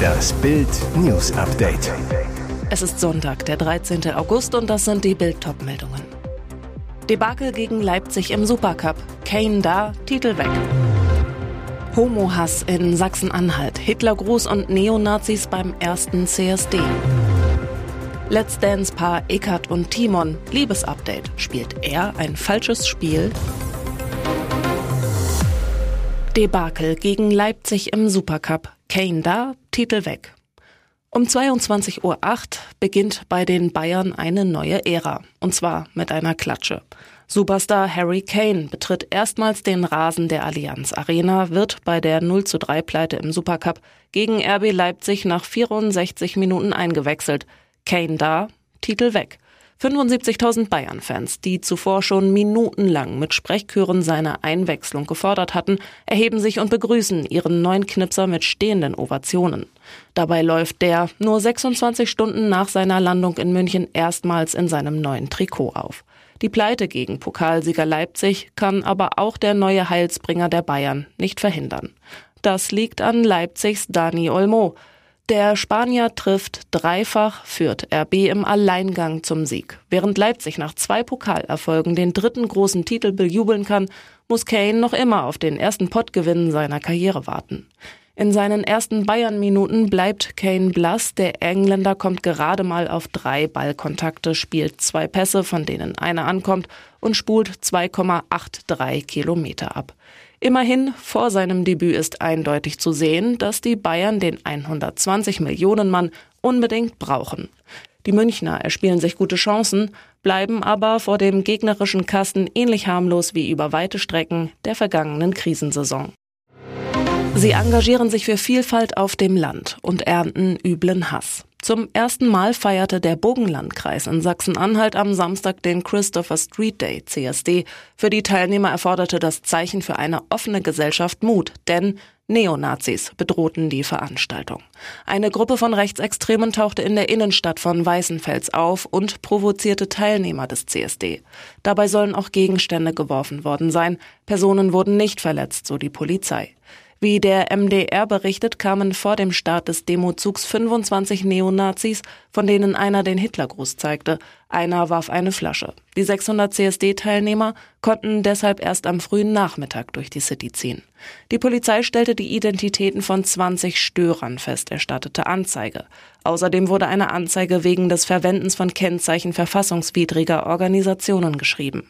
Das Bild News Update. Es ist Sonntag, der 13. August und das sind die Bild meldungen Debakel gegen Leipzig im Supercup. Kane da, Titel weg. Homo-Hass in Sachsen-Anhalt. Hitlergruß und Neonazis beim ersten CSD. Let's Dance-Paar Eckart und Timon. Liebesupdate. Spielt er ein falsches Spiel? Debakel gegen Leipzig im Supercup. Kane da, Titel weg. Um 22.08 Uhr beginnt bei den Bayern eine neue Ära. Und zwar mit einer Klatsche. Superstar Harry Kane betritt erstmals den Rasen der Allianz Arena, wird bei der 0 zu 3 Pleite im Supercup gegen RB Leipzig nach 64 Minuten eingewechselt. Kane da, Titel weg. 75.000 Bayern-Fans, die zuvor schon minutenlang mit Sprechchören seine Einwechslung gefordert hatten, erheben sich und begrüßen ihren neuen Knipser mit stehenden Ovationen. Dabei läuft der nur 26 Stunden nach seiner Landung in München erstmals in seinem neuen Trikot auf. Die Pleite gegen Pokalsieger Leipzig kann aber auch der neue Heilsbringer der Bayern nicht verhindern. Das liegt an Leipzigs Dani Olmo. Der Spanier trifft dreifach, führt RB im Alleingang zum Sieg. Während Leipzig nach zwei Pokalerfolgen den dritten großen Titel bejubeln kann, muss Kane noch immer auf den ersten Pottgewinn seiner Karriere warten. In seinen ersten Bayern-Minuten bleibt Kane blass. Der Engländer kommt gerade mal auf drei Ballkontakte, spielt zwei Pässe, von denen einer ankommt, und spult 2,83 Kilometer ab. Immerhin, vor seinem Debüt ist eindeutig zu sehen, dass die Bayern den 120 Millionen Mann unbedingt brauchen. Die Münchner erspielen sich gute Chancen, bleiben aber vor dem gegnerischen Kasten ähnlich harmlos wie über weite Strecken der vergangenen Krisensaison. Sie engagieren sich für Vielfalt auf dem Land und ernten üblen Hass. Zum ersten Mal feierte der Bogenlandkreis in Sachsen-Anhalt am Samstag den Christopher Street Day, CSD. Für die Teilnehmer erforderte das Zeichen für eine offene Gesellschaft Mut, denn Neonazis bedrohten die Veranstaltung. Eine Gruppe von Rechtsextremen tauchte in der Innenstadt von Weißenfels auf und provozierte Teilnehmer des CSD. Dabei sollen auch Gegenstände geworfen worden sein. Personen wurden nicht verletzt, so die Polizei. Wie der MDR berichtet, kamen vor dem Start des Demozugs 25 Neonazis, von denen einer den Hitlergruß zeigte. Einer warf eine Flasche. Die 600 CSD-Teilnehmer konnten deshalb erst am frühen Nachmittag durch die City ziehen. Die Polizei stellte die Identitäten von 20 Störern fest, erstattete Anzeige. Außerdem wurde eine Anzeige wegen des Verwendens von Kennzeichen verfassungswidriger Organisationen geschrieben.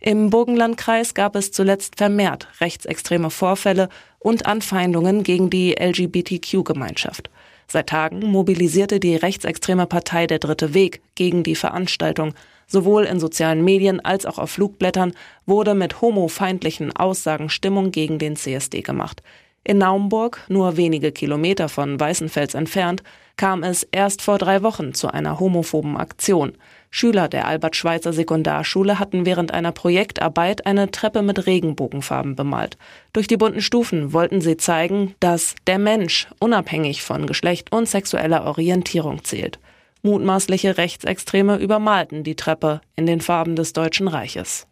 Im Burgenlandkreis gab es zuletzt vermehrt rechtsextreme Vorfälle und Anfeindungen gegen die LGBTQ-Gemeinschaft. Seit Tagen mobilisierte die rechtsextreme Partei Der Dritte Weg gegen die Veranstaltung. Sowohl in sozialen Medien als auch auf Flugblättern wurde mit homofeindlichen Aussagen Stimmung gegen den CSD gemacht. In Naumburg, nur wenige Kilometer von Weißenfels entfernt, kam es erst vor drei Wochen zu einer homophoben Aktion. Schüler der Albert-Schweitzer Sekundarschule hatten während einer Projektarbeit eine Treppe mit Regenbogenfarben bemalt. Durch die bunten Stufen wollten sie zeigen, dass der Mensch unabhängig von Geschlecht und sexueller Orientierung zählt. Mutmaßliche Rechtsextreme übermalten die Treppe in den Farben des Deutschen Reiches.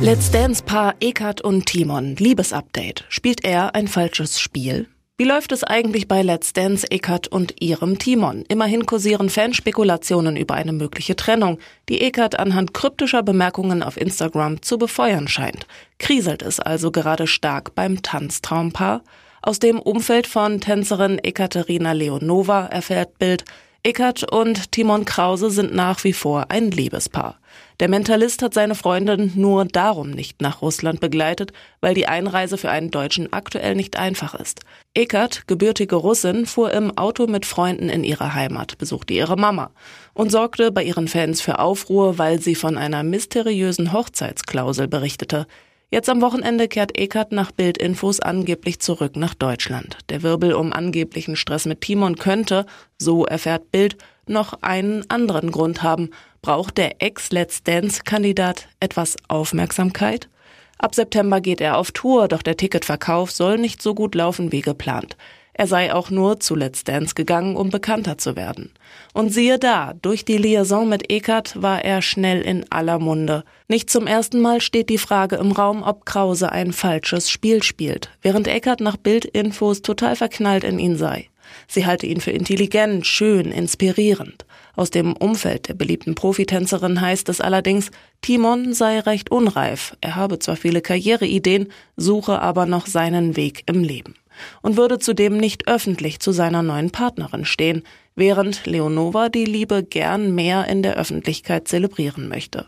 Let's Dance-Paar Eckart und Timon. Liebesupdate. Spielt er ein falsches Spiel? Wie läuft es eigentlich bei Let's Dance Eckart und ihrem Timon? Immerhin kursieren Fanspekulationen über eine mögliche Trennung, die Eckart anhand kryptischer Bemerkungen auf Instagram zu befeuern scheint. Kriselt es also gerade stark beim Tanztraumpaar? Aus dem Umfeld von Tänzerin Ekaterina Leonova erfährt Bild, Eckert und Timon Krause sind nach wie vor ein Liebespaar. Der Mentalist hat seine Freundin nur darum nicht nach Russland begleitet, weil die Einreise für einen Deutschen aktuell nicht einfach ist. Eckert, gebürtige Russin, fuhr im Auto mit Freunden in ihre Heimat, besuchte ihre Mama und sorgte bei ihren Fans für Aufruhr, weil sie von einer mysteriösen Hochzeitsklausel berichtete. Jetzt am Wochenende kehrt Eckert nach Bildinfos angeblich zurück nach Deutschland. Der Wirbel um angeblichen Stress mit Timon könnte, so erfährt Bild, noch einen anderen Grund haben. Braucht der Ex-Let's Dance-Kandidat etwas Aufmerksamkeit? Ab September geht er auf Tour, doch der Ticketverkauf soll nicht so gut laufen wie geplant. Er sei auch nur zu Let's Dance gegangen, um bekannter zu werden. Und siehe da, durch die Liaison mit Eckert war er schnell in aller Munde. Nicht zum ersten Mal steht die Frage im Raum, ob Krause ein falsches Spiel spielt, während Eckert nach Bildinfos total verknallt in ihn sei. Sie halte ihn für intelligent, schön, inspirierend. Aus dem Umfeld der beliebten Profitänzerin heißt es allerdings, Timon sei recht unreif. Er habe zwar viele Karriereideen, suche aber noch seinen Weg im Leben und würde zudem nicht öffentlich zu seiner neuen Partnerin stehen, während Leonova die Liebe gern mehr in der Öffentlichkeit zelebrieren möchte.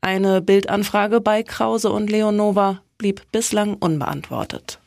Eine Bildanfrage bei Krause und Leonova blieb bislang unbeantwortet.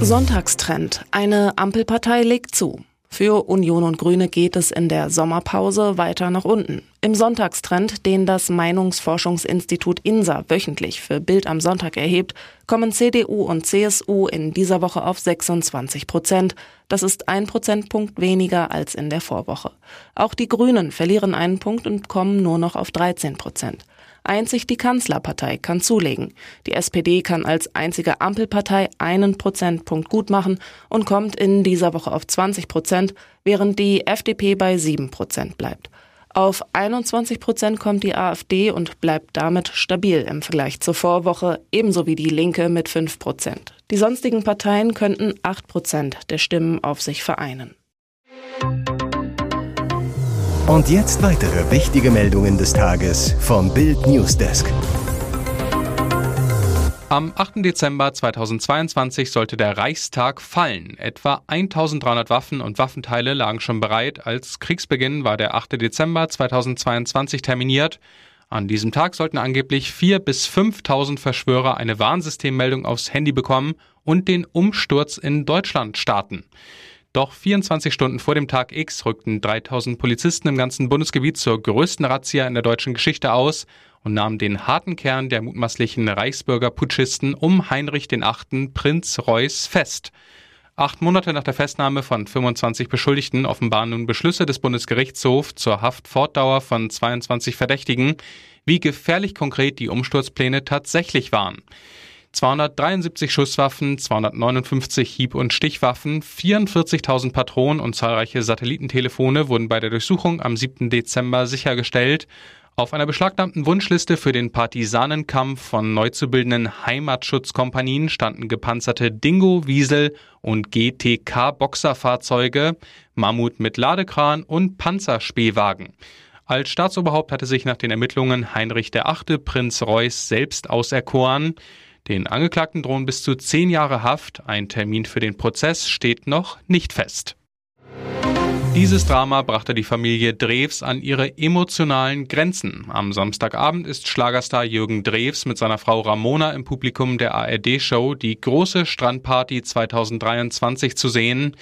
Sonntagstrend. Eine Ampelpartei legt zu. Für Union und Grüne geht es in der Sommerpause weiter nach unten. Im Sonntagstrend, den das Meinungsforschungsinstitut INSA wöchentlich für Bild am Sonntag erhebt, kommen CDU und CSU in dieser Woche auf 26 Prozent. Das ist ein Prozentpunkt weniger als in der Vorwoche. Auch die Grünen verlieren einen Punkt und kommen nur noch auf 13 Prozent. Einzig die Kanzlerpartei kann zulegen. Die SPD kann als einzige Ampelpartei einen Prozentpunkt gut machen und kommt in dieser Woche auf 20 Prozent, während die FDP bei 7 Prozent bleibt. Auf 21 Prozent kommt die AfD und bleibt damit stabil im Vergleich zur Vorwoche, ebenso wie die Linke mit 5 Prozent. Die sonstigen Parteien könnten 8 Prozent der Stimmen auf sich vereinen. Und jetzt weitere wichtige Meldungen des Tages vom Bild Newsdesk. Am 8. Dezember 2022 sollte der Reichstag fallen. Etwa 1300 Waffen und Waffenteile lagen schon bereit. Als Kriegsbeginn war der 8. Dezember 2022 terminiert. An diesem Tag sollten angeblich 4.000 bis 5.000 Verschwörer eine Warnsystemmeldung aufs Handy bekommen und den Umsturz in Deutschland starten. Doch 24 Stunden vor dem Tag X rückten 3000 Polizisten im ganzen Bundesgebiet zur größten Razzia in der deutschen Geschichte aus und nahmen den harten Kern der mutmaßlichen Reichsbürger-Putschisten um Heinrich VIII. Prinz Reuß fest. Acht Monate nach der Festnahme von 25 Beschuldigten offenbaren nun Beschlüsse des Bundesgerichtshofs zur Haftfortdauer von 22 Verdächtigen, wie gefährlich konkret die Umsturzpläne tatsächlich waren. 273 Schusswaffen, 259 Hieb- und Stichwaffen, 44.000 Patronen und zahlreiche Satellitentelefone wurden bei der Durchsuchung am 7. Dezember sichergestellt. Auf einer beschlagnahmten Wunschliste für den Partisanenkampf von neu zu bildenden Heimatschutzkompanien standen gepanzerte Dingo, Wiesel und GTK-Boxerfahrzeuge, Mammut mit Ladekran und Panzerspähwagen. Als Staatsoberhaupt hatte sich nach den Ermittlungen Heinrich VIII. Prinz Reuß selbst auserkoren. Den Angeklagten drohen bis zu zehn Jahre Haft. Ein Termin für den Prozess steht noch nicht fest. Dieses Drama brachte die Familie Drews an ihre emotionalen Grenzen. Am Samstagabend ist Schlagerstar Jürgen Drews mit seiner Frau Ramona im Publikum der ARD-Show Die große Strandparty 2023 zu sehen.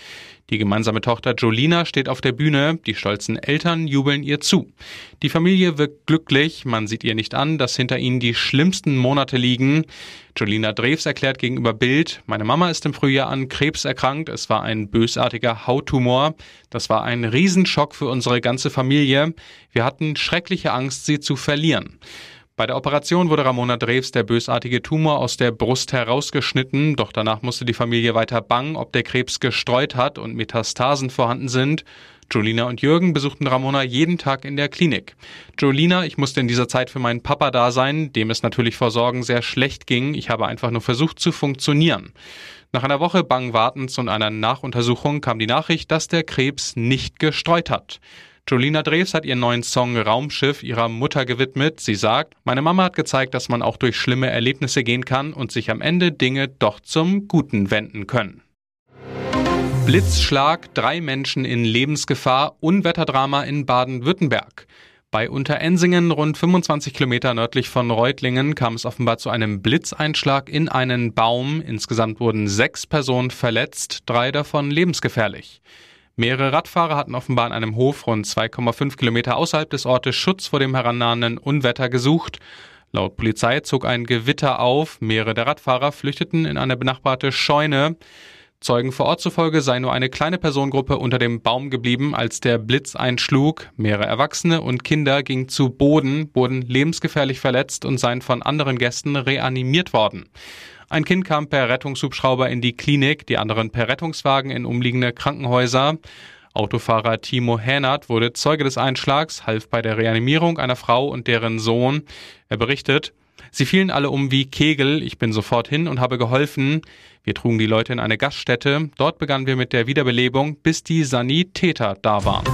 Die gemeinsame Tochter Jolina steht auf der Bühne, die stolzen Eltern jubeln ihr zu. Die Familie wirkt glücklich, man sieht ihr nicht an, dass hinter ihnen die schlimmsten Monate liegen. Jolina Drews erklärt gegenüber Bild, meine Mama ist im Frühjahr an Krebs erkrankt, es war ein bösartiger Hauttumor. Das war ein Riesenschock für unsere ganze Familie. Wir hatten schreckliche Angst, sie zu verlieren. Bei der Operation wurde Ramona Drews der bösartige Tumor aus der Brust herausgeschnitten, doch danach musste die Familie weiter bangen, ob der Krebs gestreut hat und Metastasen vorhanden sind. Jolina und Jürgen besuchten Ramona jeden Tag in der Klinik. Jolina, ich musste in dieser Zeit für meinen Papa da sein, dem es natürlich vor Sorgen sehr schlecht ging. Ich habe einfach nur versucht zu funktionieren. Nach einer Woche bangen Wartens und einer Nachuntersuchung kam die Nachricht, dass der Krebs nicht gestreut hat. Jolina Drews hat ihren neuen Song Raumschiff ihrer Mutter gewidmet. Sie sagt, meine Mama hat gezeigt, dass man auch durch schlimme Erlebnisse gehen kann und sich am Ende Dinge doch zum Guten wenden können. Blitzschlag, drei Menschen in Lebensgefahr, Unwetterdrama in Baden-Württemberg. Bei Unterensingen, rund 25 Kilometer nördlich von Reutlingen, kam es offenbar zu einem Blitzeinschlag in einen Baum. Insgesamt wurden sechs Personen verletzt, drei davon lebensgefährlich. Mehrere Radfahrer hatten offenbar an einem Hof rund 2,5 Kilometer außerhalb des Ortes Schutz vor dem herannahenden Unwetter gesucht. Laut Polizei zog ein Gewitter auf. Mehrere der Radfahrer flüchteten in eine benachbarte Scheune. Zeugen vor Ort zufolge sei nur eine kleine Personengruppe unter dem Baum geblieben, als der Blitz einschlug. Mehrere Erwachsene und Kinder gingen zu Boden, wurden lebensgefährlich verletzt und seien von anderen Gästen reanimiert worden. Ein Kind kam per Rettungshubschrauber in die Klinik, die anderen per Rettungswagen in umliegende Krankenhäuser. Autofahrer Timo Hänert wurde Zeuge des Einschlags, half bei der Reanimierung einer Frau und deren Sohn. Er berichtet, Sie fielen alle um wie Kegel. Ich bin sofort hin und habe geholfen. Wir trugen die Leute in eine Gaststätte. Dort begannen wir mit der Wiederbelebung, bis die Sanitäter da waren.